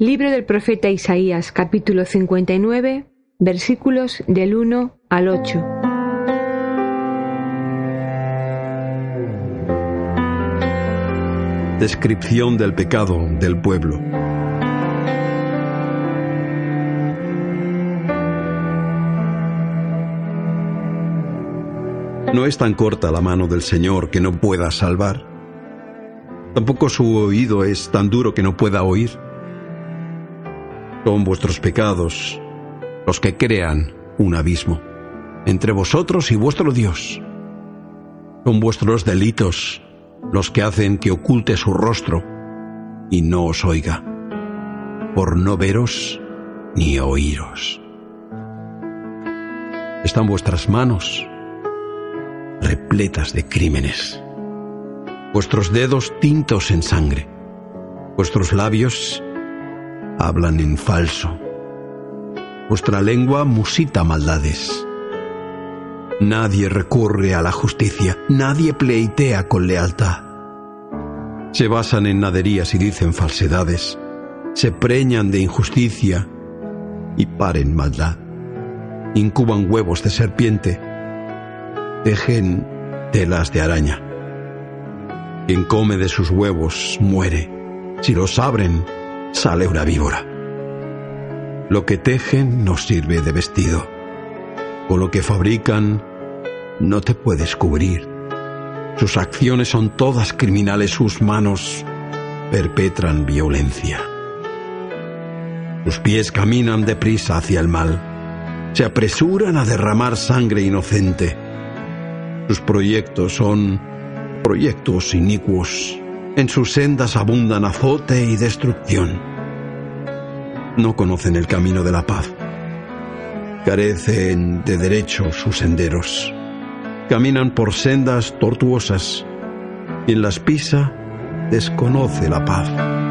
Libro del profeta Isaías, capítulo 59, versículos del 1 al 8. Descripción del pecado del pueblo. No es tan corta la mano del Señor que no pueda salvar. Tampoco su oído es tan duro que no pueda oír. Son vuestros pecados los que crean un abismo entre vosotros y vuestro Dios. Son vuestros delitos los que hacen que oculte su rostro y no os oiga, por no veros ni oíros. Están vuestras manos repletas de crímenes, vuestros dedos tintos en sangre, vuestros labios hablan en falso, vuestra lengua musita maldades. Nadie recurre a la justicia, nadie pleitea con lealtad. Se basan en naderías y dicen falsedades, se preñan de injusticia y paren maldad. Incuban huevos de serpiente tejen telas de araña. Quien come de sus huevos muere. Si los abren, sale una víbora. Lo que tejen no sirve de vestido. Con lo que fabrican, no te puedes cubrir. Sus acciones son todas criminales, sus manos perpetran violencia. Sus pies caminan deprisa hacia el mal. Se apresuran a derramar sangre inocente sus proyectos son proyectos inicuos. En sus sendas abundan azote y destrucción. No conocen el camino de la paz. Carecen de derecho sus senderos. Caminan por sendas tortuosas. Quien las pisa desconoce la paz.